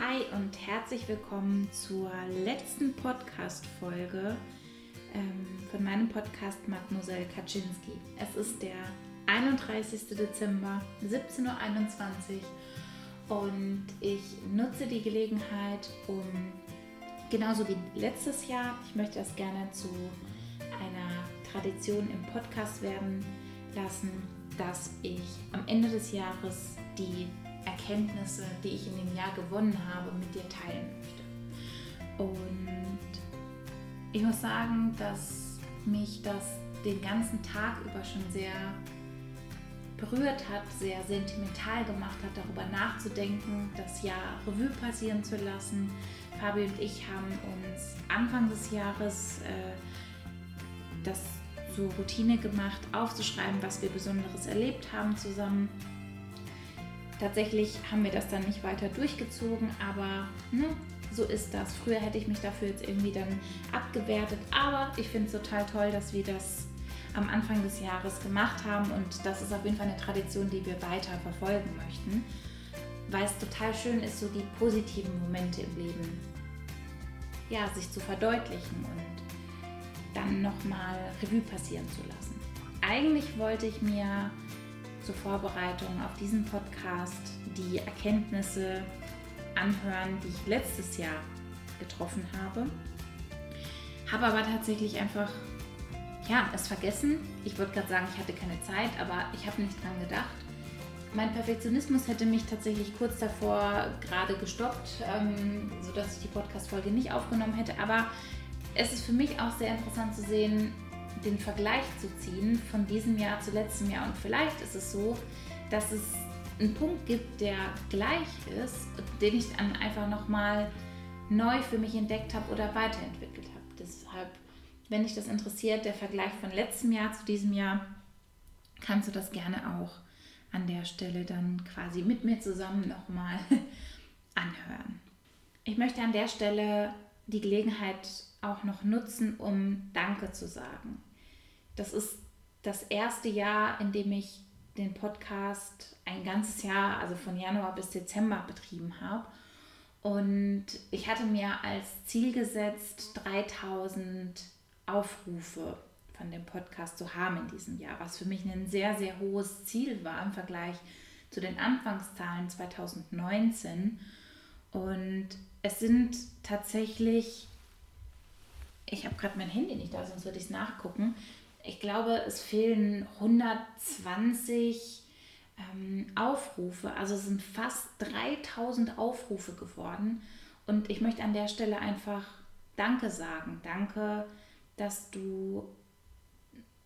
Hi und herzlich willkommen zur letzten Podcast-Folge ähm, von meinem Podcast Mademoiselle Kaczynski. Es ist der 31. Dezember, 17.21 Uhr und ich nutze die Gelegenheit, um genauso wie letztes Jahr, ich möchte das gerne zu einer Tradition im Podcast werden lassen, dass ich am Ende des Jahres die Erkenntnisse, die ich in dem Jahr gewonnen habe, mit dir teilen möchte. Und ich muss sagen, dass mich das den ganzen Tag über schon sehr berührt hat, sehr sentimental gemacht hat, darüber nachzudenken, das Jahr Revue passieren zu lassen. Fabi und ich haben uns Anfang des Jahres äh, das zur Routine gemacht, aufzuschreiben, was wir Besonderes erlebt haben zusammen Tatsächlich haben wir das dann nicht weiter durchgezogen, aber ne, so ist das. Früher hätte ich mich dafür jetzt irgendwie dann abgewertet, aber ich finde es total toll, dass wir das am Anfang des Jahres gemacht haben und das ist auf jeden Fall eine Tradition, die wir weiter verfolgen möchten, weil es total schön ist, so die positiven Momente im Leben ja, sich zu verdeutlichen und dann nochmal Revue passieren zu lassen. Eigentlich wollte ich mir zur Vorbereitung auf diesen Podcast die Erkenntnisse anhören, die ich letztes Jahr getroffen habe. Habe aber tatsächlich einfach, ja, es vergessen. Ich würde gerade sagen, ich hatte keine Zeit, aber ich habe nicht dran gedacht. Mein Perfektionismus hätte mich tatsächlich kurz davor gerade gestoppt, ähm, sodass ich die Podcast-Folge nicht aufgenommen hätte. Aber es ist für mich auch sehr interessant zu sehen, den Vergleich zu ziehen von diesem Jahr zu letztem Jahr. Und vielleicht ist es so, dass es einen Punkt gibt, der gleich ist, den ich dann einfach nochmal neu für mich entdeckt habe oder weiterentwickelt habe. Deshalb, wenn dich das interessiert, der Vergleich von letztem Jahr zu diesem Jahr, kannst du das gerne auch an der Stelle dann quasi mit mir zusammen nochmal anhören. Ich möchte an der Stelle die Gelegenheit auch noch nutzen, um Danke zu sagen das ist das erste Jahr, in dem ich den Podcast ein ganzes Jahr, also von Januar bis Dezember betrieben habe. Und ich hatte mir als Ziel gesetzt, 3000 Aufrufe von dem Podcast zu haben in diesem Jahr, was für mich ein sehr, sehr hohes Ziel war im Vergleich zu den Anfangszahlen 2019. Und es sind tatsächlich, ich habe gerade mein Handy nicht da, sonst würde ich es nachgucken, ich glaube, es fehlen 120 ähm, Aufrufe. Also es sind fast 3000 Aufrufe geworden. Und ich möchte an der Stelle einfach Danke sagen. Danke, dass du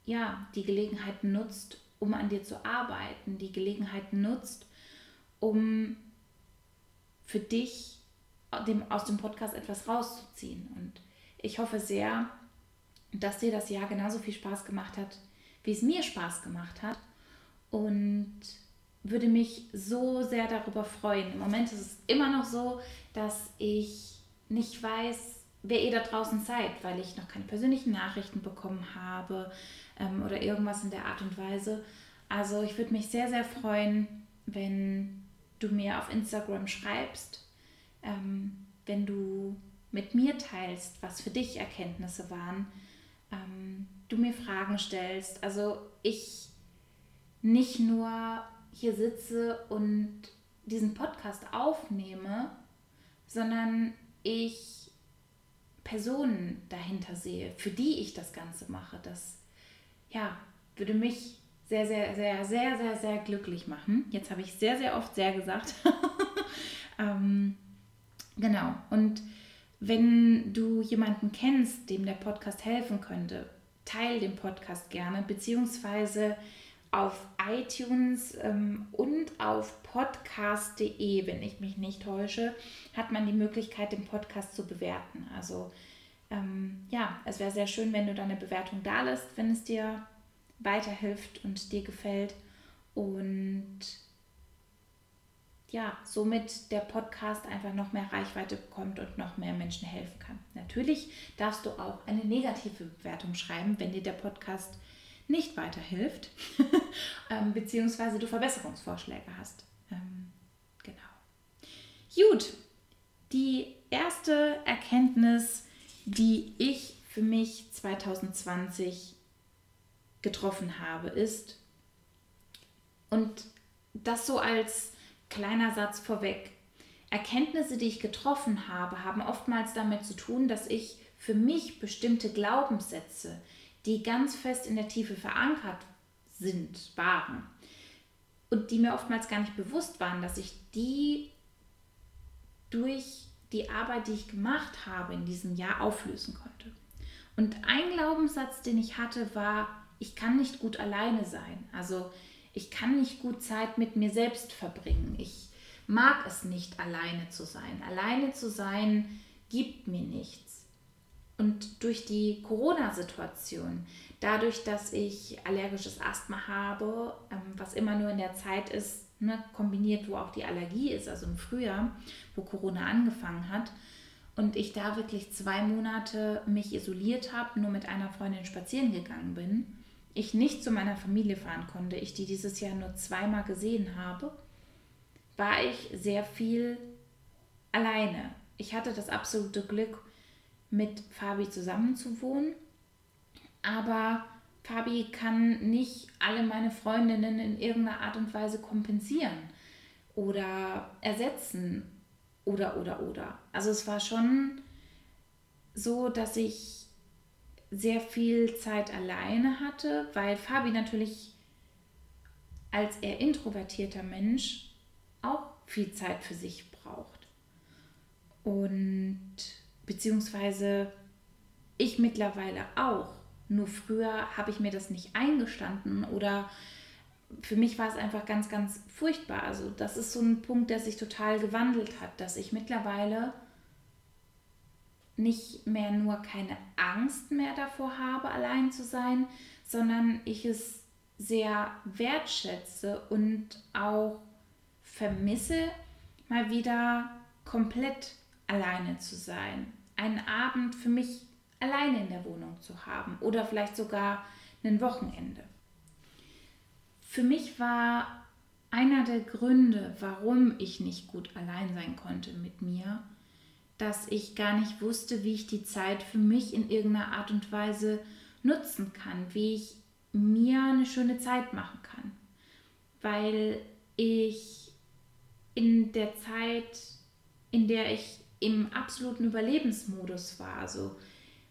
ja, die Gelegenheit nutzt, um an dir zu arbeiten, die Gelegenheit nutzt, um für dich aus dem Podcast etwas rauszuziehen. Und ich hoffe sehr, dass dir das Jahr genauso viel Spaß gemacht hat, wie es mir Spaß gemacht hat. Und würde mich so sehr darüber freuen. Im Moment ist es immer noch so, dass ich nicht weiß, wer ihr da draußen seid, weil ich noch keine persönlichen Nachrichten bekommen habe ähm, oder irgendwas in der Art und Weise. Also ich würde mich sehr, sehr freuen, wenn du mir auf Instagram schreibst, ähm, wenn du mit mir teilst, was für dich Erkenntnisse waren, ähm, du mir Fragen stellst. Also ich nicht nur hier sitze und diesen Podcast aufnehme, sondern ich Personen dahinter sehe, für die ich das Ganze mache. Das ja, würde mich sehr, sehr, sehr, sehr, sehr, sehr glücklich machen. Jetzt habe ich sehr, sehr oft sehr gesagt. ähm, genau. Und wenn du jemanden kennst, dem der Podcast helfen könnte, teile den Podcast gerne, beziehungsweise auf iTunes ähm, und auf podcast.de, wenn ich mich nicht täusche, hat man die Möglichkeit, den Podcast zu bewerten. Also ähm, ja, es wäre sehr schön, wenn du deine Bewertung da lässt, wenn es dir weiterhilft und dir gefällt. Und ja, somit der Podcast einfach noch mehr Reichweite bekommt und noch mehr Menschen helfen kann. Natürlich darfst du auch eine negative Bewertung schreiben, wenn dir der Podcast nicht weiterhilft, ähm, beziehungsweise du Verbesserungsvorschläge hast. Ähm, genau. Gut, die erste Erkenntnis, die ich für mich 2020 getroffen habe, ist, und das so als kleiner Satz vorweg, Erkenntnisse, die ich getroffen habe, haben oftmals damit zu tun, dass ich für mich bestimmte Glaubenssätze, die ganz fest in der Tiefe verankert sind, waren und die mir oftmals gar nicht bewusst waren, dass ich die durch die Arbeit, die ich gemacht habe in diesem Jahr, auflösen konnte. Und ein Glaubenssatz, den ich hatte, war, ich kann nicht gut alleine sein. Also ich kann nicht gut Zeit mit mir selbst verbringen. Ich mag es nicht, alleine zu sein. Alleine zu sein gibt mir nichts. Und durch die Corona-Situation, dadurch, dass ich allergisches Asthma habe, ähm, was immer nur in der Zeit ist, ne, kombiniert, wo auch die Allergie ist, also im Frühjahr, wo Corona angefangen hat, und ich da wirklich zwei Monate mich isoliert habe, nur mit einer Freundin spazieren gegangen bin, ich nicht zu meiner Familie fahren konnte, ich die dieses Jahr nur zweimal gesehen habe, war ich sehr viel alleine. Ich hatte das absolute Glück, mit Fabi zusammen zu wohnen, aber Fabi kann nicht alle meine Freundinnen in irgendeiner Art und Weise kompensieren oder ersetzen oder oder oder. Also es war schon so, dass ich sehr viel Zeit alleine hatte, weil Fabi natürlich als eher introvertierter Mensch auch viel Zeit für sich braucht. Und beziehungsweise ich mittlerweile auch. Nur früher habe ich mir das nicht eingestanden oder für mich war es einfach ganz, ganz furchtbar. Also das ist so ein Punkt, der sich total gewandelt hat, dass ich mittlerweile nicht mehr nur keine Angst mehr davor habe, allein zu sein, sondern ich es sehr wertschätze und auch vermisse, mal wieder komplett alleine zu sein. Einen Abend für mich alleine in der Wohnung zu haben oder vielleicht sogar ein Wochenende. Für mich war einer der Gründe, warum ich nicht gut allein sein konnte mit mir, dass ich gar nicht wusste, wie ich die Zeit für mich in irgendeiner Art und Weise nutzen kann, wie ich mir eine schöne Zeit machen kann. Weil ich in der Zeit, in der ich im absoluten Überlebensmodus war, also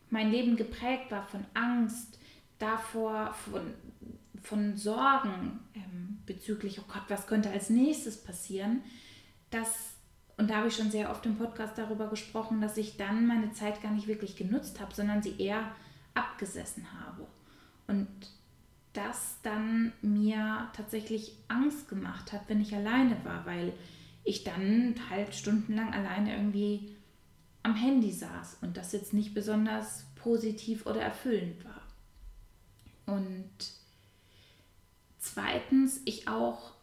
mein Leben geprägt war von Angst, davor, von, von Sorgen ähm, bezüglich, oh Gott, was könnte als nächstes passieren, dass, und da habe ich schon sehr oft im Podcast darüber gesprochen, dass ich dann meine Zeit gar nicht wirklich genutzt habe, sondern sie eher abgesessen habe. Und das dann mir tatsächlich Angst gemacht hat, wenn ich alleine war, weil ich dann halt stundenlang alleine irgendwie am Handy saß und das jetzt nicht besonders positiv oder erfüllend war. Und zweitens, ich auch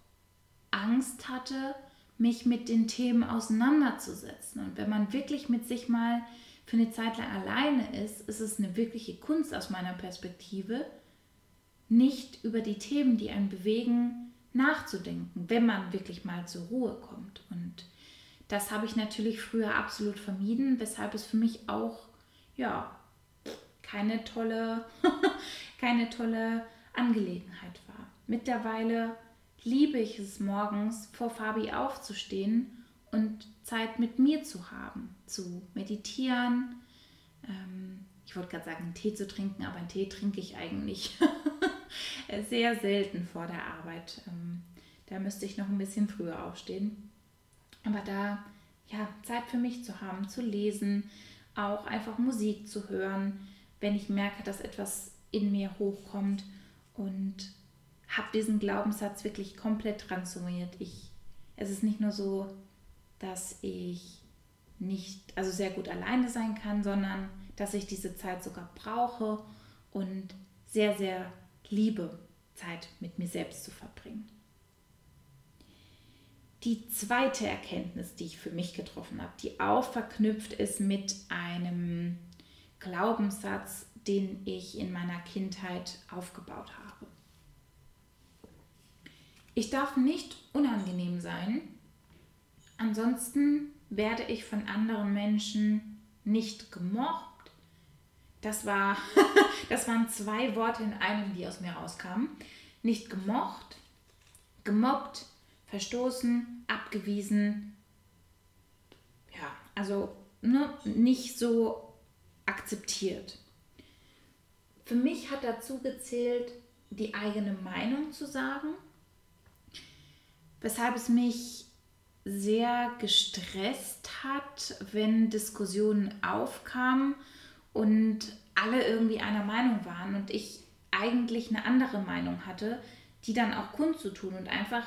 Angst hatte, mich mit den Themen auseinanderzusetzen. Und wenn man wirklich mit sich mal für eine Zeit lang alleine ist, ist es eine wirkliche Kunst aus meiner Perspektive, nicht über die Themen, die einen bewegen, nachzudenken, wenn man wirklich mal zur Ruhe kommt. Und das habe ich natürlich früher absolut vermieden, weshalb es für mich auch ja keine tolle, keine tolle Angelegenheit war. Mittlerweile liebe ich es morgens vor Fabi aufzustehen und Zeit mit mir zu haben, zu meditieren. Ähm, ich wollte gerade sagen, einen Tee zu trinken, aber einen Tee trinke ich eigentlich sehr selten vor der Arbeit. Ähm, da müsste ich noch ein bisschen früher aufstehen. Aber da ja, Zeit für mich zu haben, zu lesen, auch einfach Musik zu hören, wenn ich merke, dass etwas in mir hochkommt und habe diesen Glaubenssatz wirklich komplett transformiert. Ich, es ist nicht nur so, dass ich nicht, also sehr gut alleine sein kann, sondern dass ich diese Zeit sogar brauche und sehr, sehr liebe, Zeit mit mir selbst zu verbringen. Die zweite Erkenntnis, die ich für mich getroffen habe, die auch verknüpft ist mit einem Glaubenssatz, den ich in meiner Kindheit aufgebaut habe. Ich darf nicht unangenehm sein, ansonsten werde ich von anderen Menschen nicht gemocht, Das, war, das waren zwei Worte in einem, die aus mir rauskamen. Nicht gemocht, gemobbt, verstoßen, abgewiesen. Ja, also ne, nicht so akzeptiert. Für mich hat dazu gezählt, die eigene Meinung zu sagen, weshalb es mich sehr gestresst hat, wenn Diskussionen aufkamen und alle irgendwie einer Meinung waren und ich eigentlich eine andere Meinung hatte, die dann auch kundzutun und einfach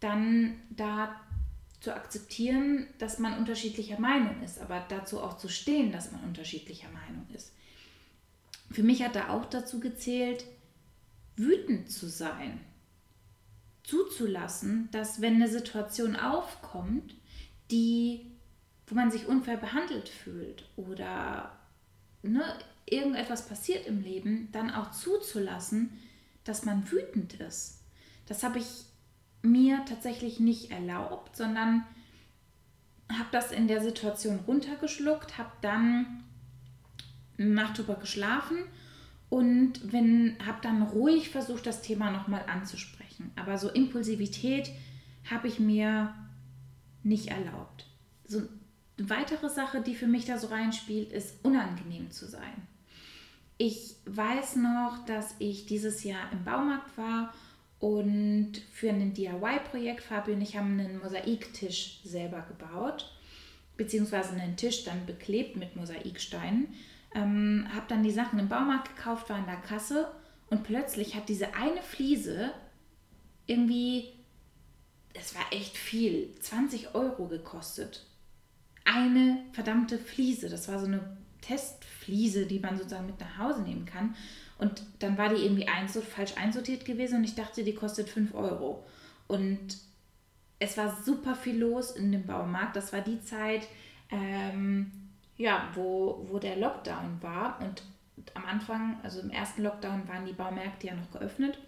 dann da zu akzeptieren, dass man unterschiedlicher Meinung ist, aber dazu auch zu stehen, dass man unterschiedlicher Meinung ist. Für mich hat da auch dazu gezählt, wütend zu sein, zuzulassen, dass wenn eine Situation aufkommt, die, wo man sich unfair behandelt fühlt oder ne, irgendetwas passiert im Leben, dann auch zuzulassen, dass man wütend ist. Das habe ich mir tatsächlich nicht erlaubt, sondern habe das in der Situation runtergeschluckt, habe dann eine Nacht drüber geschlafen und habe dann ruhig versucht, das Thema nochmal anzusprechen. Aber so Impulsivität habe ich mir nicht erlaubt. So eine weitere Sache, die für mich da so reinspielt, ist unangenehm zu sein. Ich weiß noch, dass ich dieses Jahr im Baumarkt war und für ein DIY-Projekt, Fabio und ich haben einen Mosaiktisch selber gebaut, beziehungsweise einen Tisch dann beklebt mit Mosaiksteinen. Ähm, habe dann die Sachen im Baumarkt gekauft, war in der Kasse und plötzlich hat diese eine Fliese irgendwie, es war echt viel, 20 Euro gekostet. Eine verdammte Fliese, das war so eine Testfliese, die man sozusagen mit nach Hause nehmen kann. Und dann war die irgendwie einsort, falsch einsortiert gewesen und ich dachte, die kostet 5 Euro. Und es war super viel los in dem Baumarkt. Das war die Zeit, ähm, ja, wo, wo der Lockdown war. Und am Anfang, also im ersten Lockdown, waren die Baumärkte ja noch geöffnet.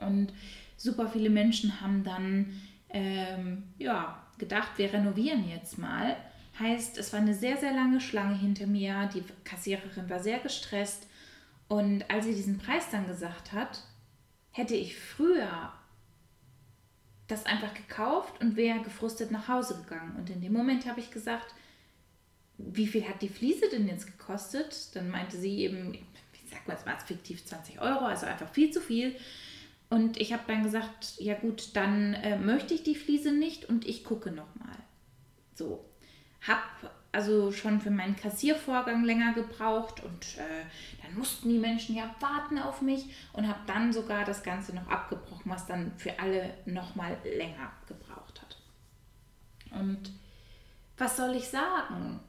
Und super viele Menschen haben dann ähm, ja, gedacht, wir renovieren jetzt mal. Heißt, es war eine sehr, sehr lange Schlange hinter mir. Die Kassiererin war sehr gestresst. Und als sie diesen Preis dann gesagt hat, hätte ich früher das einfach gekauft und wäre gefrustet nach Hause gegangen. Und in dem Moment habe ich gesagt, wie viel hat die Fliese denn jetzt gekostet? Dann meinte sie eben, ich sag mal, es war fiktiv 20 Euro, also einfach viel zu viel. Und ich habe dann gesagt, ja gut, dann äh, möchte ich die Fliese nicht und ich gucke nochmal. So, habe also schon für meinen Kassiervorgang länger gebraucht und äh, dann mussten die Menschen ja warten auf mich und habe dann sogar das Ganze noch abgebrochen, was dann für alle nochmal länger gebraucht hat. Und was soll ich sagen?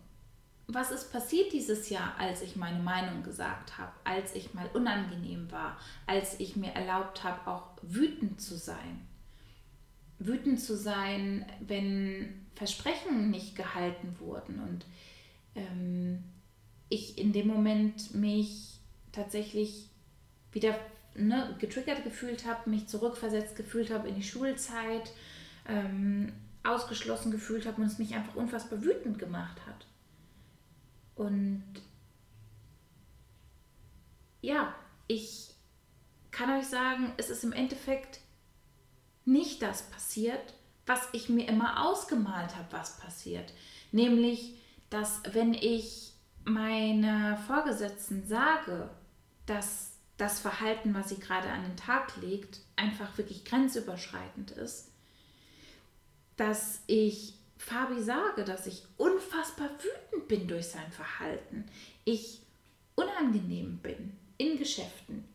Was ist passiert dieses Jahr, als ich meine Meinung gesagt habe, als ich mal unangenehm war, als ich mir erlaubt habe, auch wütend zu sein? Wütend zu sein, wenn Versprechen nicht gehalten wurden und ähm, ich in dem Moment mich tatsächlich wieder ne, getriggert gefühlt habe, mich zurückversetzt gefühlt habe in die Schulzeit, ähm, ausgeschlossen gefühlt habe und es mich einfach unfassbar wütend gemacht hat. Und ja, ich kann euch sagen, es ist im Endeffekt nicht das passiert, was ich mir immer ausgemalt habe, was passiert. Nämlich, dass wenn ich meiner Vorgesetzten sage, dass das Verhalten, was sie gerade an den Tag legt, einfach wirklich grenzüberschreitend ist, dass ich Fabi sage, dass ich unfassbar wütend bin durch sein Verhalten, ich unangenehm bin in Geschäften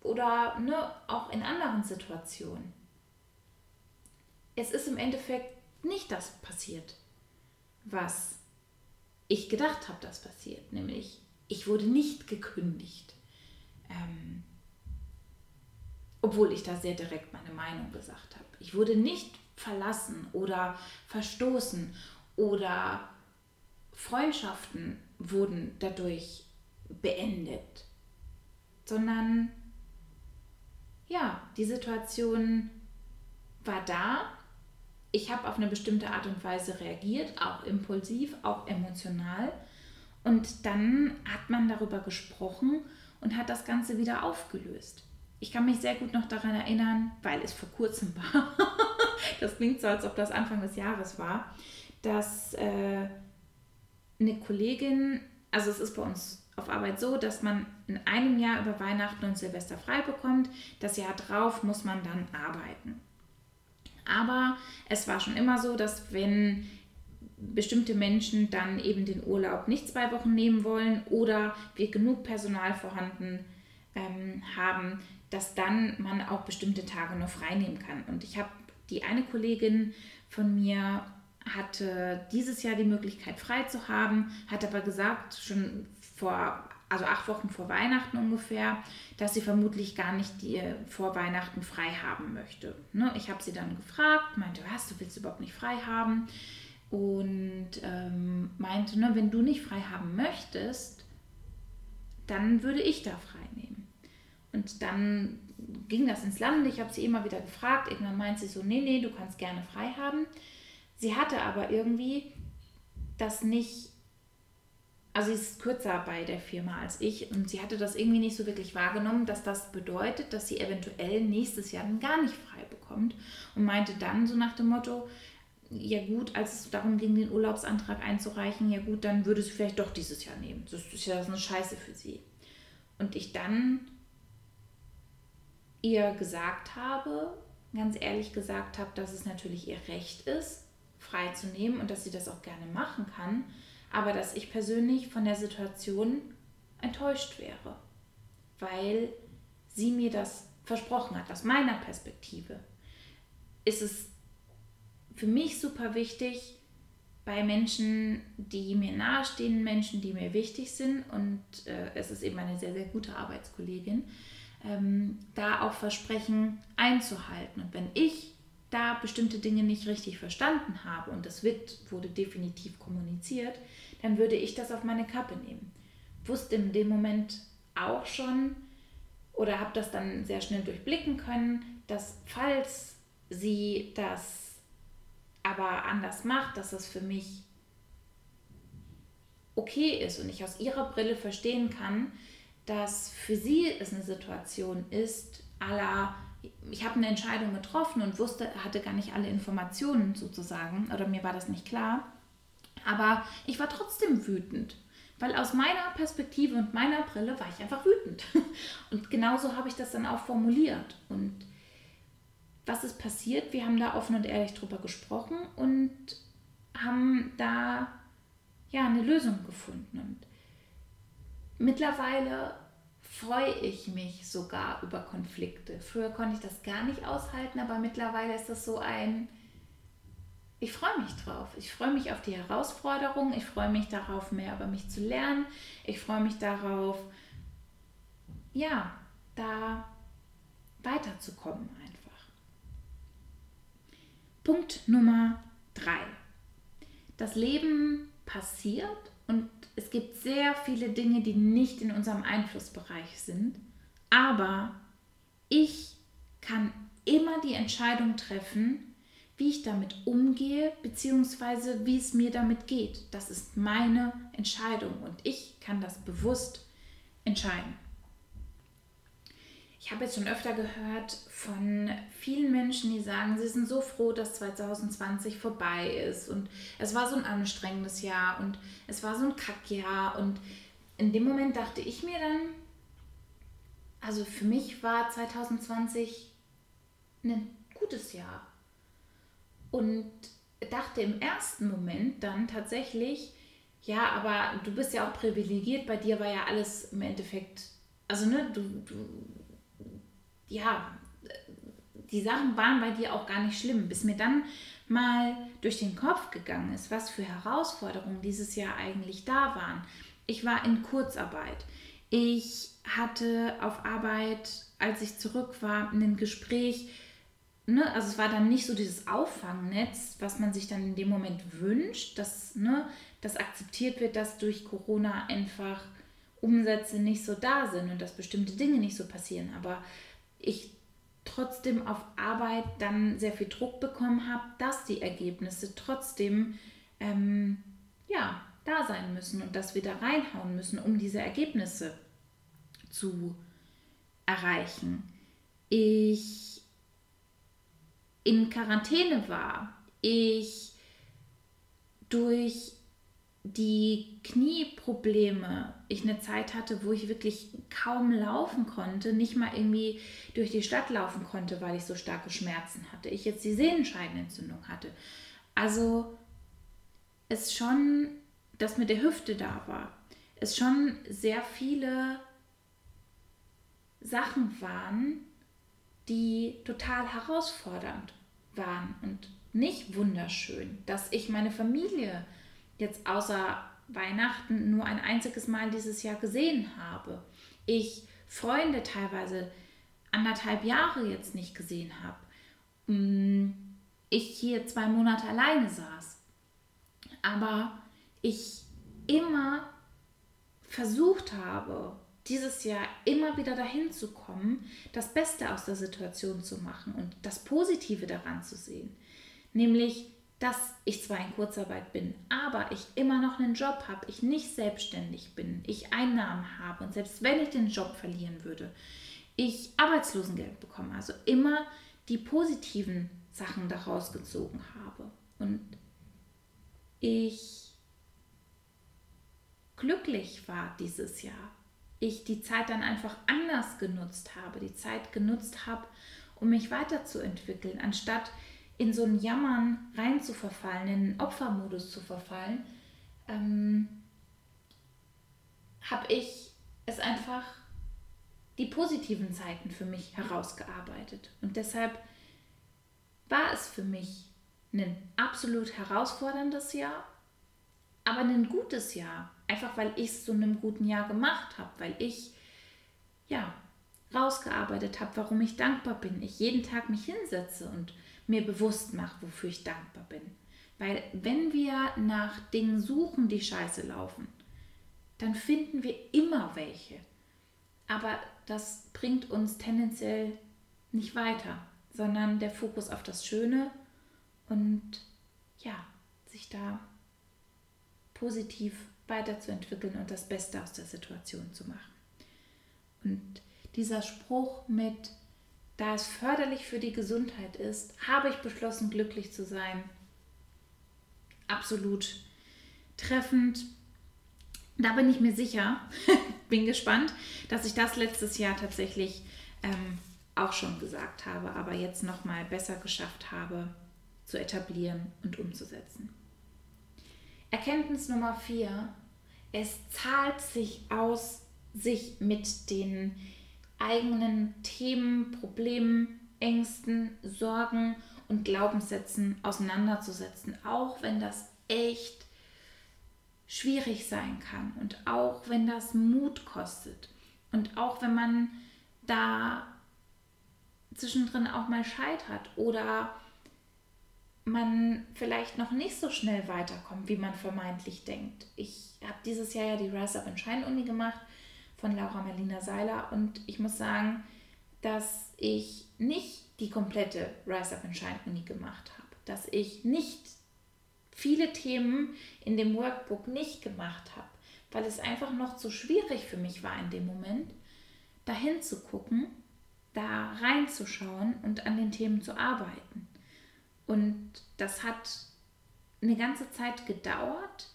oder ne, auch in anderen Situationen es ist im Endeffekt nicht das passiert, was ich gedacht habe, das passiert. Nämlich, ich wurde nicht gekündigt. Ähm, obwohl ich da sehr direkt meine Meinung gesagt habe. Ich wurde nicht verlassen oder verstoßen oder Freundschaften wurden dadurch beendet, sondern ja, die Situation war da ich habe auf eine bestimmte Art und Weise reagiert, auch impulsiv, auch emotional. Und dann hat man darüber gesprochen und hat das Ganze wieder aufgelöst. Ich kann mich sehr gut noch daran erinnern, weil es vor kurzem war. das klingt so, als ob das Anfang des Jahres war, dass äh, eine Kollegin, also es ist bei uns auf Arbeit so, dass man in einem Jahr über Weihnachten und Silvester frei bekommt. Das Jahr drauf muss man dann arbeiten. Aber es war schon immer so, dass wenn bestimmte Menschen dann eben den Urlaub nicht zwei Wochen nehmen wollen oder wir genug Personal vorhanden ähm, haben, dass dann man auch bestimmte Tage nur frei nehmen kann. Und ich habe die eine Kollegin von mir hatte dieses Jahr die Möglichkeit frei zu haben, hat aber gesagt, schon vor, also acht Wochen vor Weihnachten ungefähr, dass sie vermutlich gar nicht die vor Weihnachten frei haben möchte. Ne? Ich habe sie dann gefragt, meinte, was, du willst überhaupt nicht frei haben? Und ähm, meinte, ne, wenn du nicht frei haben möchtest, dann würde ich da frei nehmen. Und dann ging das ins Land. Ich habe sie immer wieder gefragt. Irgendwann meint sie so, nee, nee, du kannst gerne frei haben. Sie hatte aber irgendwie das nicht, also sie ist kürzer bei der Firma als ich und sie hatte das irgendwie nicht so wirklich wahrgenommen, dass das bedeutet, dass sie eventuell nächstes Jahr dann gar nicht frei bekommt und meinte dann so nach dem Motto, ja gut, als es darum ging, den Urlaubsantrag einzureichen, ja gut, dann würde sie vielleicht doch dieses Jahr nehmen. Das ist ja eine Scheiße für sie. Und ich dann ihr gesagt habe, ganz ehrlich gesagt habe, dass es natürlich ihr Recht ist, frei zu nehmen und dass sie das auch gerne machen kann, aber dass ich persönlich von der Situation enttäuscht wäre, weil sie mir das versprochen hat. Aus meiner Perspektive ist es für mich super wichtig, bei Menschen, die mir nahestehen, Menschen, die mir wichtig sind, und äh, es ist eben eine sehr, sehr gute Arbeitskollegin, ähm, da auch Versprechen einzuhalten. Und wenn ich da bestimmte Dinge nicht richtig verstanden habe, und das wird, wurde definitiv kommuniziert, dann würde ich das auf meine Kappe nehmen. Wusste in dem Moment auch schon oder habe das dann sehr schnell durchblicken können, dass falls sie das aber anders macht, dass es für mich okay ist und ich aus ihrer Brille verstehen kann, dass für sie es eine Situation ist, aller ich habe eine Entscheidung getroffen und wusste, hatte gar nicht alle Informationen sozusagen, oder mir war das nicht klar. Aber ich war trotzdem wütend, weil aus meiner Perspektive und meiner Brille war ich einfach wütend. Und genauso habe ich das dann auch formuliert. Und was ist passiert? Wir haben da offen und ehrlich drüber gesprochen und haben da ja eine Lösung gefunden. Und mittlerweile freue ich mich sogar über Konflikte. Früher konnte ich das gar nicht aushalten, aber mittlerweile ist das so ein, ich freue mich drauf. Ich freue mich auf die Herausforderung. Ich freue mich darauf, mehr über mich zu lernen. Ich freue mich darauf, ja, da weiterzukommen Punkt Nummer drei. Das Leben passiert und es gibt sehr viele Dinge, die nicht in unserem Einflussbereich sind. Aber ich kann immer die Entscheidung treffen, wie ich damit umgehe, beziehungsweise wie es mir damit geht. Das ist meine Entscheidung und ich kann das bewusst entscheiden. Ich habe jetzt schon öfter gehört von vielen Menschen, die sagen, sie sind so froh, dass 2020 vorbei ist. Und es war so ein anstrengendes Jahr und es war so ein Kackjahr. Und in dem Moment dachte ich mir dann, also für mich war 2020 ein gutes Jahr. Und dachte im ersten Moment dann tatsächlich, ja, aber du bist ja auch privilegiert, bei dir war ja alles im Endeffekt, also ne, du, du ja, die Sachen waren bei dir auch gar nicht schlimm, bis mir dann mal durch den Kopf gegangen ist, was für Herausforderungen dieses Jahr eigentlich da waren. Ich war in Kurzarbeit. Ich hatte auf Arbeit, als ich zurück war, ein Gespräch. Ne, also es war dann nicht so dieses Auffangnetz, was man sich dann in dem Moment wünscht, dass ne, das akzeptiert wird, dass durch Corona einfach Umsätze nicht so da sind und dass bestimmte Dinge nicht so passieren. Aber ich trotzdem auf Arbeit dann sehr viel Druck bekommen habe, dass die Ergebnisse trotzdem ähm, ja, da sein müssen und das wieder reinhauen müssen, um diese Ergebnisse zu erreichen. Ich in Quarantäne war, ich durch die Knieprobleme ich eine Zeit hatte, wo ich wirklich kaum laufen konnte, nicht mal irgendwie durch die Stadt laufen konnte, weil ich so starke Schmerzen hatte. Ich jetzt die Sehenscheidenentzündung hatte. Also es schon, dass mit der Hüfte da war, es schon sehr viele Sachen waren, die total herausfordernd waren und nicht wunderschön, dass ich meine Familie jetzt außer Weihnachten nur ein einziges Mal dieses Jahr gesehen habe. Ich Freunde teilweise anderthalb Jahre jetzt nicht gesehen habe. Mm, ich hier zwei Monate alleine saß. Aber ich immer versucht habe, dieses Jahr immer wieder dahin zu kommen, das Beste aus der Situation zu machen und das Positive daran zu sehen. Nämlich, dass ich zwar in Kurzarbeit bin, aber ich immer noch einen Job habe, ich nicht selbstständig bin, ich Einnahmen habe und selbst wenn ich den Job verlieren würde, ich Arbeitslosengeld bekomme. Also immer die positiven Sachen daraus gezogen habe. Und ich glücklich war dieses Jahr. Ich die Zeit dann einfach anders genutzt habe, die Zeit genutzt habe, um mich weiterzuentwickeln, anstatt in so ein Jammern rein zu verfallen, in den Opfermodus zu verfallen, ähm, habe ich es einfach die positiven Zeiten für mich herausgearbeitet. Und deshalb war es für mich ein absolut herausforderndes Jahr, aber ein gutes Jahr. Einfach weil ich es zu einem guten Jahr gemacht habe, weil ich ja rausgearbeitet habe, warum ich dankbar bin. Ich jeden Tag mich hinsetze und mir bewusst mache, wofür ich dankbar bin. Weil wenn wir nach Dingen suchen, die scheiße laufen, dann finden wir immer welche. Aber das bringt uns tendenziell nicht weiter, sondern der Fokus auf das Schöne und ja, sich da positiv weiterzuentwickeln und das Beste aus der Situation zu machen. Und dieser Spruch mit da es förderlich für die Gesundheit ist, habe ich beschlossen, glücklich zu sein. Absolut treffend. Da bin ich mir sicher, bin gespannt, dass ich das letztes Jahr tatsächlich ähm, auch schon gesagt habe, aber jetzt noch mal besser geschafft habe zu etablieren und umzusetzen. Erkenntnis Nummer vier: Es zahlt sich aus, sich mit den eigenen Themen, Problemen, Ängsten, Sorgen und Glaubenssätzen auseinanderzusetzen, auch wenn das echt schwierig sein kann und auch wenn das Mut kostet und auch wenn man da zwischendrin auch mal scheitert oder man vielleicht noch nicht so schnell weiterkommt, wie man vermeintlich denkt. Ich habe dieses Jahr ja die Rise Up in Shine Uni gemacht von Laura Marlina Seiler. Und ich muss sagen, dass ich nicht die komplette Rise Up and Shine Uni gemacht habe, dass ich nicht viele Themen in dem Workbook nicht gemacht habe, weil es einfach noch zu schwierig für mich war in dem Moment, dahin zu gucken, da reinzuschauen und an den Themen zu arbeiten. Und das hat eine ganze Zeit gedauert,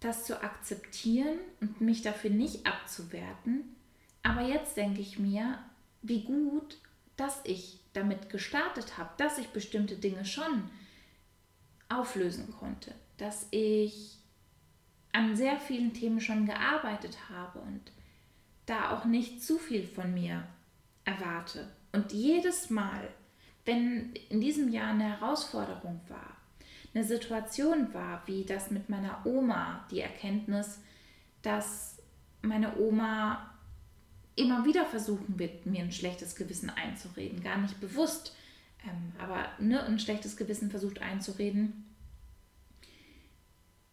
das zu akzeptieren und mich dafür nicht abzuwerten. Aber jetzt denke ich mir, wie gut, dass ich damit gestartet habe, dass ich bestimmte Dinge schon auflösen konnte, dass ich an sehr vielen Themen schon gearbeitet habe und da auch nicht zu viel von mir erwarte. Und jedes Mal, wenn in diesem Jahr eine Herausforderung war, eine Situation war, wie das mit meiner Oma, die Erkenntnis, dass meine Oma immer wieder versuchen wird, mir ein schlechtes Gewissen einzureden, gar nicht bewusst, ähm, aber ne, ein schlechtes Gewissen versucht einzureden,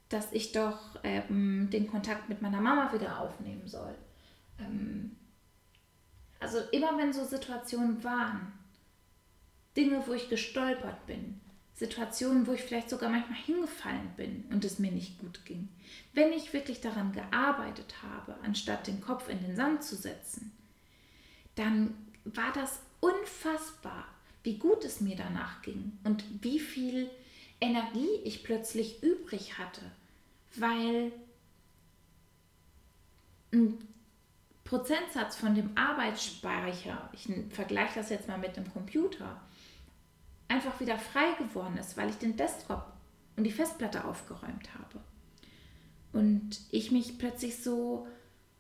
dass ich doch ähm, den Kontakt mit meiner Mama wieder aufnehmen soll. Ähm, also immer wenn so Situationen waren, Dinge, wo ich gestolpert bin, Situationen, wo ich vielleicht sogar manchmal hingefallen bin und es mir nicht gut ging. Wenn ich wirklich daran gearbeitet habe, anstatt den Kopf in den Sand zu setzen, dann war das unfassbar, wie gut es mir danach ging und wie viel Energie ich plötzlich übrig hatte, weil ein Prozentsatz von dem Arbeitsspeicher, ich vergleiche das jetzt mal mit dem Computer, einfach wieder frei geworden ist, weil ich den Desktop und die Festplatte aufgeräumt habe. Und ich mich plötzlich so,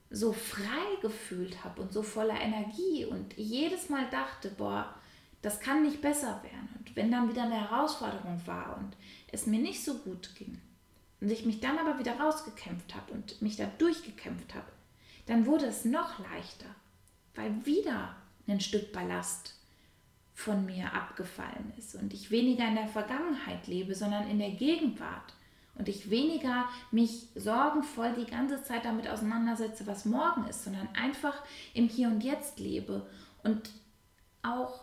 so frei gefühlt habe und so voller Energie und jedes Mal dachte, boah, das kann nicht besser werden. Und wenn dann wieder eine Herausforderung war und es mir nicht so gut ging und ich mich dann aber wieder rausgekämpft habe und mich da durchgekämpft habe, dann wurde es noch leichter, weil wieder ein Stück Ballast von mir abgefallen ist und ich weniger in der Vergangenheit lebe, sondern in der Gegenwart. Und ich weniger mich sorgenvoll die ganze Zeit damit auseinandersetze, was morgen ist, sondern einfach im Hier und Jetzt lebe und auch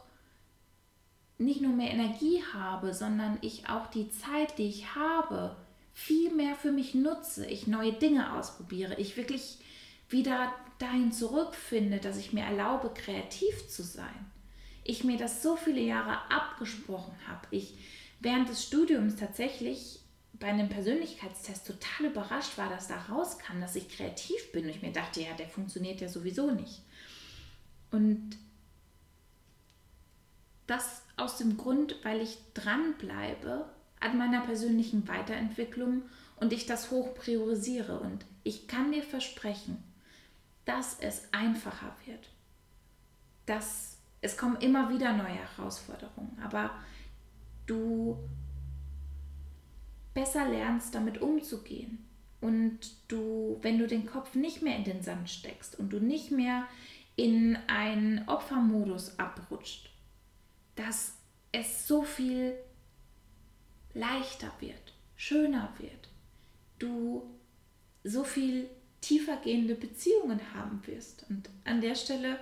nicht nur mehr Energie habe, sondern ich auch die Zeit, die ich habe, viel mehr für mich nutze, ich neue Dinge ausprobiere, ich wirklich wieder dahin zurückfinde, dass ich mir erlaube, kreativ zu sein ich mir das so viele Jahre abgesprochen habe. Ich während des Studiums tatsächlich bei einem Persönlichkeitstest total überrascht war, dass da rauskam, dass ich kreativ bin. Und ich mir dachte, ja, der funktioniert ja sowieso nicht. Und das aus dem Grund, weil ich dranbleibe an meiner persönlichen Weiterentwicklung und ich das hoch priorisiere. Und ich kann dir versprechen, dass es einfacher wird. Dass es kommen immer wieder neue Herausforderungen, aber du besser lernst, damit umzugehen. Und du, wenn du den Kopf nicht mehr in den Sand steckst und du nicht mehr in einen Opfermodus abrutscht, dass es so viel leichter wird, schöner wird, du so viel tiefergehende Beziehungen haben wirst. Und an der Stelle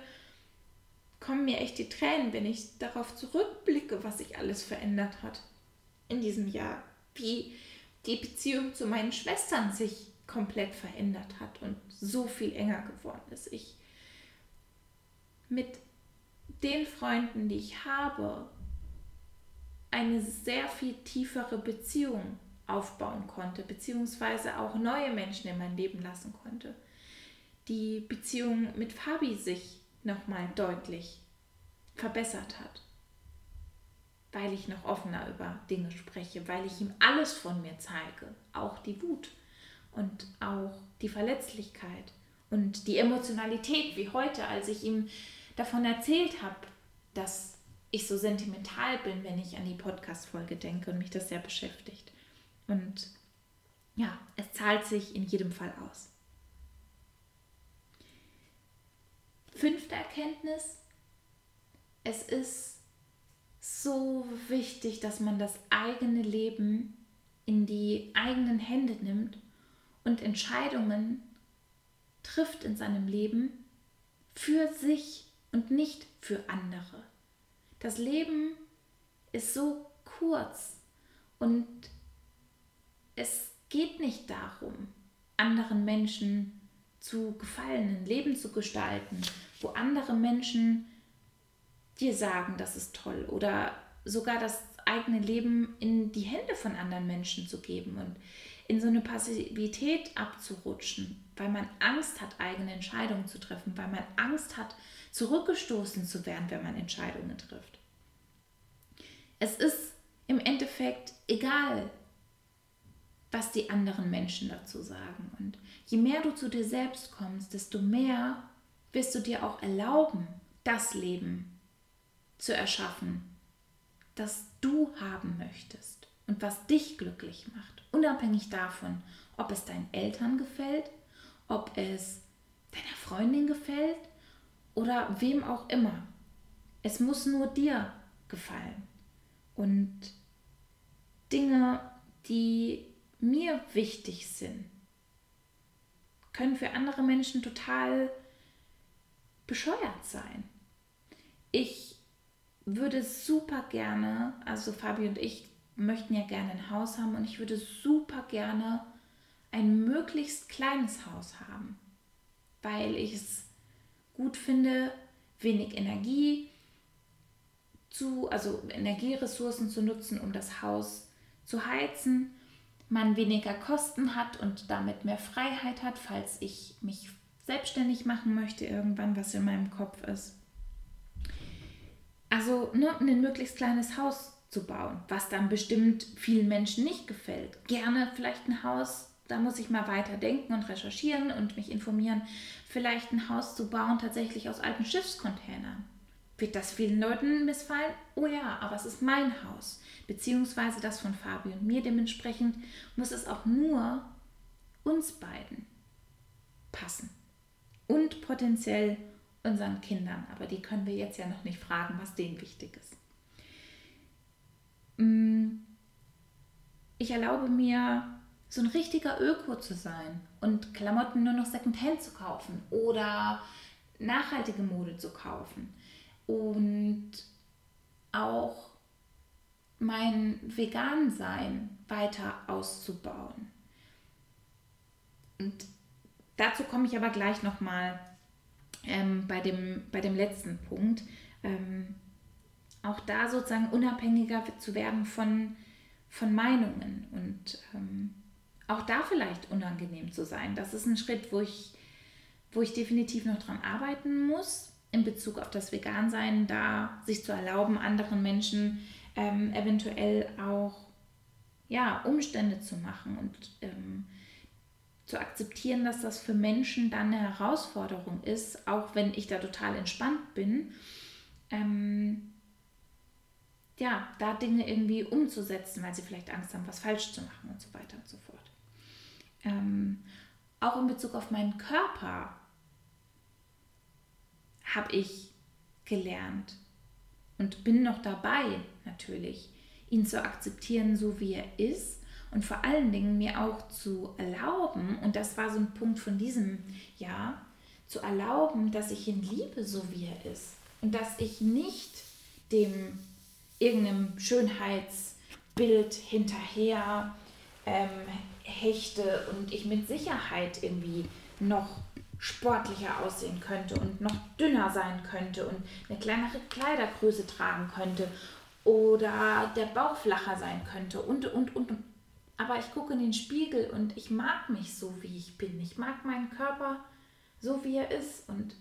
kommen mir echt die Tränen, wenn ich darauf zurückblicke, was sich alles verändert hat in diesem Jahr. Wie die Beziehung zu meinen Schwestern sich komplett verändert hat und so viel enger geworden ist. Ich mit den Freunden, die ich habe, eine sehr viel tiefere Beziehung aufbauen konnte, beziehungsweise auch neue Menschen in mein Leben lassen konnte. Die Beziehung mit Fabi sich nochmal deutlich verbessert hat. Weil ich noch offener über Dinge spreche, weil ich ihm alles von mir zeige, auch die Wut und auch die Verletzlichkeit und die Emotionalität, wie heute, als ich ihm davon erzählt habe, dass ich so sentimental bin, wenn ich an die Podcast-Folge denke und mich das sehr beschäftigt. Und ja, es zahlt sich in jedem Fall aus. Fünfte Erkenntnis, es ist so wichtig, dass man das eigene Leben in die eigenen Hände nimmt und Entscheidungen trifft in seinem Leben für sich und nicht für andere. Das Leben ist so kurz und es geht nicht darum, anderen Menschen zu gefallen, ein Leben zu gestalten wo andere Menschen dir sagen, das ist toll oder sogar das eigene Leben in die Hände von anderen Menschen zu geben und in so eine Passivität abzurutschen, weil man Angst hat, eigene Entscheidungen zu treffen, weil man Angst hat, zurückgestoßen zu werden, wenn man Entscheidungen trifft. Es ist im Endeffekt egal, was die anderen Menschen dazu sagen. Und je mehr du zu dir selbst kommst, desto mehr wirst du dir auch erlauben, das Leben zu erschaffen, das du haben möchtest und was dich glücklich macht, unabhängig davon, ob es deinen Eltern gefällt, ob es deiner Freundin gefällt oder wem auch immer. Es muss nur dir gefallen. Und Dinge, die mir wichtig sind, können für andere Menschen total bescheuert sein. Ich würde super gerne, also Fabi und ich möchten ja gerne ein Haus haben und ich würde super gerne ein möglichst kleines Haus haben, weil ich es gut finde, wenig Energie zu, also Energieressourcen zu nutzen, um das Haus zu heizen, man weniger Kosten hat und damit mehr Freiheit hat, falls ich mich selbstständig machen möchte, irgendwann, was in meinem Kopf ist. Also ne, ein möglichst kleines Haus zu bauen, was dann bestimmt vielen Menschen nicht gefällt. Gerne vielleicht ein Haus, da muss ich mal weiter denken und recherchieren und mich informieren, vielleicht ein Haus zu bauen tatsächlich aus alten Schiffscontainern. Wird das vielen Leuten missfallen? Oh ja, aber es ist mein Haus, beziehungsweise das von Fabi und mir. Dementsprechend muss es auch nur uns beiden passen und potenziell unseren Kindern. Aber die können wir jetzt ja noch nicht fragen, was denen wichtig ist. Mm, ich erlaube mir, so ein richtiger Öko zu sein und Klamotten nur noch Secondhand zu kaufen oder nachhaltige Mode zu kaufen und auch mein Vegan-Sein weiter auszubauen. Und Dazu komme ich aber gleich nochmal ähm, bei, dem, bei dem letzten Punkt. Ähm, auch da sozusagen unabhängiger zu werden von, von Meinungen und ähm, auch da vielleicht unangenehm zu sein. Das ist ein Schritt, wo ich, wo ich definitiv noch dran arbeiten muss in Bezug auf das Vegansein, da sich zu erlauben, anderen Menschen ähm, eventuell auch ja, Umstände zu machen und ähm, zu akzeptieren, dass das für Menschen dann eine Herausforderung ist, auch wenn ich da total entspannt bin. Ähm, ja, da Dinge irgendwie umzusetzen, weil sie vielleicht Angst haben, was falsch zu machen und so weiter und so fort. Ähm, auch in Bezug auf meinen Körper habe ich gelernt und bin noch dabei natürlich, ihn zu akzeptieren, so wie er ist und vor allen Dingen mir auch zu erlauben, und das war so ein Punkt von diesem Jahr, zu erlauben, dass ich ihn liebe, so wie er ist. Und dass ich nicht dem irgendeinem Schönheitsbild hinterher ähm, hechte und ich mit Sicherheit irgendwie noch sportlicher aussehen könnte und noch dünner sein könnte und eine kleinere Kleidergröße tragen könnte oder der Bauch flacher sein könnte und, und, und, aber ich gucke in den Spiegel und ich mag mich so, wie ich bin. Ich mag meinen Körper so, wie er ist. Und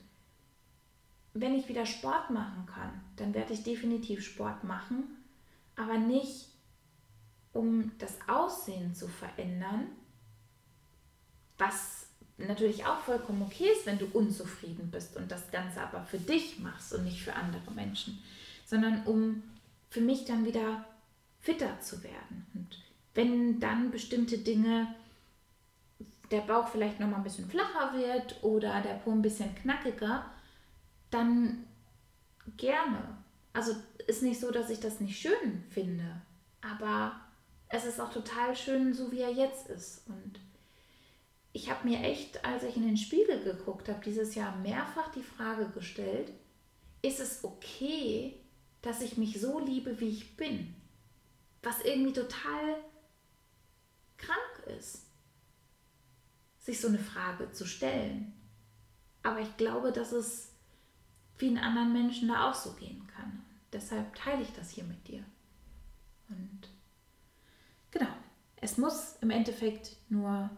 wenn ich wieder Sport machen kann, dann werde ich definitiv Sport machen, aber nicht, um das Aussehen zu verändern, was natürlich auch vollkommen okay ist, wenn du unzufrieden bist und das Ganze aber für dich machst und nicht für andere Menschen, sondern um für mich dann wieder fitter zu werden. Und wenn dann bestimmte Dinge, der Bauch vielleicht noch mal ein bisschen flacher wird oder der Po ein bisschen knackiger, dann gerne. Also ist nicht so, dass ich das nicht schön finde, aber es ist auch total schön, so wie er jetzt ist. Und ich habe mir echt, als ich in den Spiegel geguckt habe, dieses Jahr mehrfach die Frage gestellt, ist es okay, dass ich mich so liebe, wie ich bin? Was irgendwie total krank ist, sich so eine Frage zu stellen. Aber ich glaube, dass es vielen anderen Menschen da auch so gehen kann. Deshalb teile ich das hier mit dir. Und genau, es muss im Endeffekt nur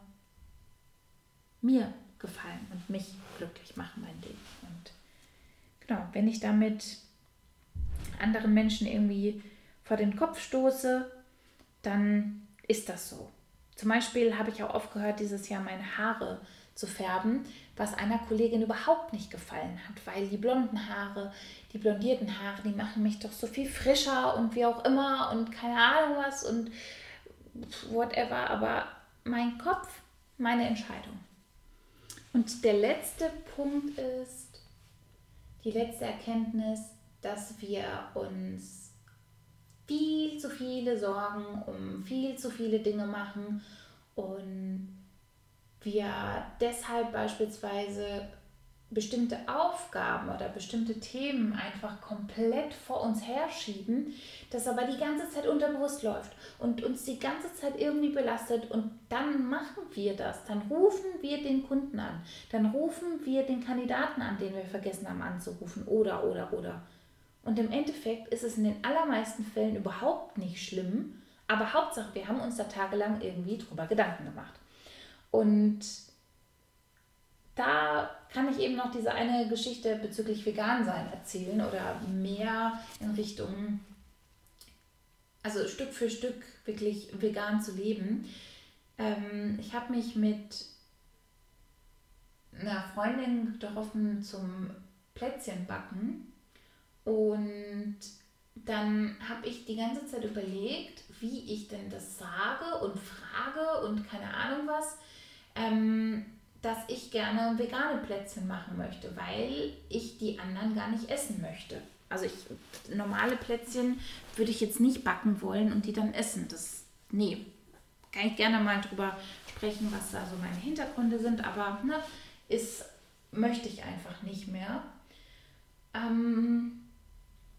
mir gefallen und mich glücklich machen, mein Ding. Und genau, wenn ich damit anderen Menschen irgendwie vor den Kopf stoße, dann ist das so. Zum Beispiel habe ich auch oft gehört, dieses Jahr meine Haare zu färben, was einer Kollegin überhaupt nicht gefallen hat, weil die blonden Haare, die blondierten Haare, die machen mich doch so viel frischer und wie auch immer und keine Ahnung was und whatever, aber mein Kopf, meine Entscheidung. Und der letzte Punkt ist, die letzte Erkenntnis, dass wir uns viel zu viele Sorgen um viel zu viele Dinge machen. Und wir deshalb beispielsweise bestimmte Aufgaben oder bestimmte Themen einfach komplett vor uns herschieben, das aber die ganze Zeit unterbewusst läuft und uns die ganze Zeit irgendwie belastet. Und dann machen wir das, dann rufen wir den Kunden an, dann rufen wir den Kandidaten an, den wir vergessen haben anzurufen. Oder oder oder. Und im Endeffekt ist es in den allermeisten Fällen überhaupt nicht schlimm, aber Hauptsache, wir haben uns da tagelang irgendwie drüber Gedanken gemacht. Und da kann ich eben noch diese eine Geschichte bezüglich Vegan-Sein erzählen oder mehr in Richtung, also Stück für Stück wirklich vegan zu leben. Ähm, ich habe mich mit einer Freundin getroffen zum Plätzchenbacken und dann habe ich die ganze Zeit überlegt, wie ich denn das sage und frage und keine Ahnung was. Ähm, dass ich gerne vegane Plätzchen machen möchte, weil ich die anderen gar nicht essen möchte. Also ich normale Plätzchen würde ich jetzt nicht backen wollen und die dann essen. Das nee, kann ich gerne mal drüber sprechen, was da so meine Hintergründe sind, aber ne, ist möchte ich einfach nicht mehr. Ähm,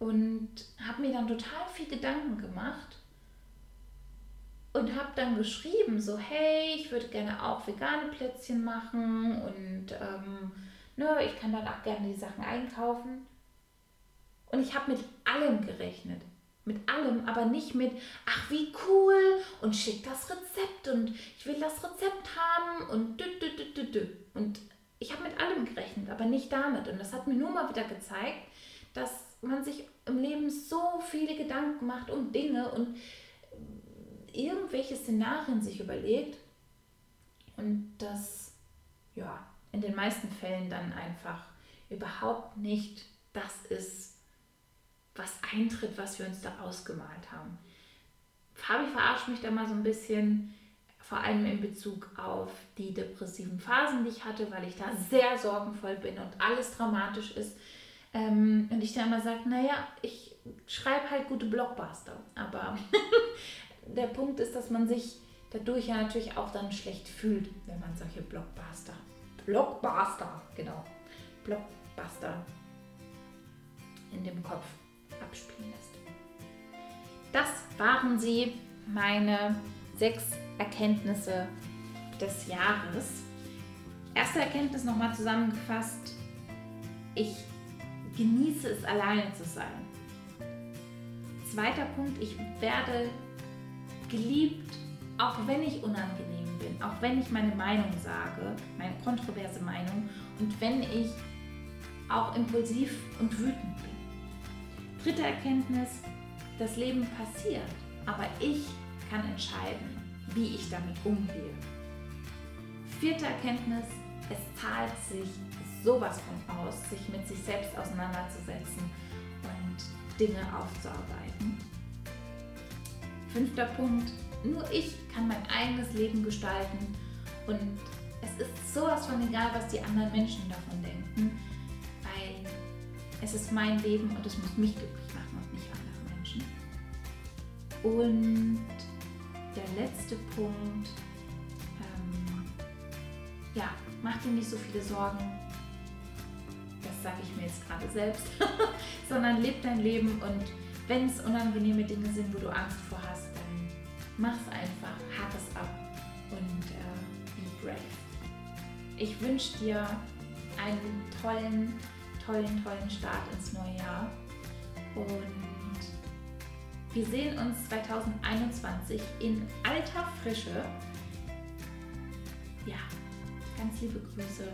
und habe mir dann total viel Gedanken gemacht und habe dann geschrieben, so hey, ich würde gerne auch vegane Plätzchen machen und ähm, ne, ich kann dann auch gerne die Sachen einkaufen. Und ich habe mit allem gerechnet. Mit allem, aber nicht mit, ach wie cool und schick das Rezept und ich will das Rezept haben und dü, dü, dü, dü, dü. Und ich habe mit allem gerechnet, aber nicht damit. Und das hat mir nur mal wieder gezeigt, dass man sich im Leben so viele Gedanken macht um Dinge und irgendwelche Szenarien sich überlegt und das ja in den meisten Fällen dann einfach überhaupt nicht das ist, was eintritt, was wir uns da ausgemalt haben. Fabi verarscht mich da mal so ein bisschen, vor allem in Bezug auf die depressiven Phasen, die ich hatte, weil ich da sehr sorgenvoll bin und alles dramatisch ist. Ähm, und ich dann immer sage, naja, ich schreibe halt gute Blockbuster, aber der Punkt ist, dass man sich dadurch ja natürlich auch dann schlecht fühlt, wenn man solche Blockbuster, Blockbuster, genau, Blockbuster in dem Kopf abspielen lässt. Das waren sie, meine sechs Erkenntnisse des Jahres. Erste Erkenntnis nochmal zusammengefasst. Ich genieße es, alleine zu sein. Zweiter Punkt, ich werde geliebt, auch wenn ich unangenehm bin, auch wenn ich meine Meinung sage, meine kontroverse Meinung und wenn ich auch impulsiv und wütend bin. Dritte Erkenntnis, das Leben passiert, aber ich kann entscheiden, wie ich damit umgehe. Vierte Erkenntnis, es zahlt sich sowas von aus, sich mit sich selbst auseinanderzusetzen und Dinge aufzuarbeiten. Fünfter Punkt, nur ich kann mein eigenes Leben gestalten und es ist sowas von egal, was die anderen Menschen davon denken, weil es ist mein Leben und es muss mich glücklich machen und nicht andere Menschen. Und der letzte Punkt, ähm, ja, mach dir nicht so viele Sorgen. Sage ich mir jetzt gerade selbst, sondern leb dein Leben und wenn es unangenehme Dinge sind, wo du Angst vor hast, dann mach es einfach, hack es ab und äh, be brave. Ich wünsche dir einen tollen, tollen, tollen Start ins neue Jahr und wir sehen uns 2021 in alter Frische. Ja, ganz liebe Grüße.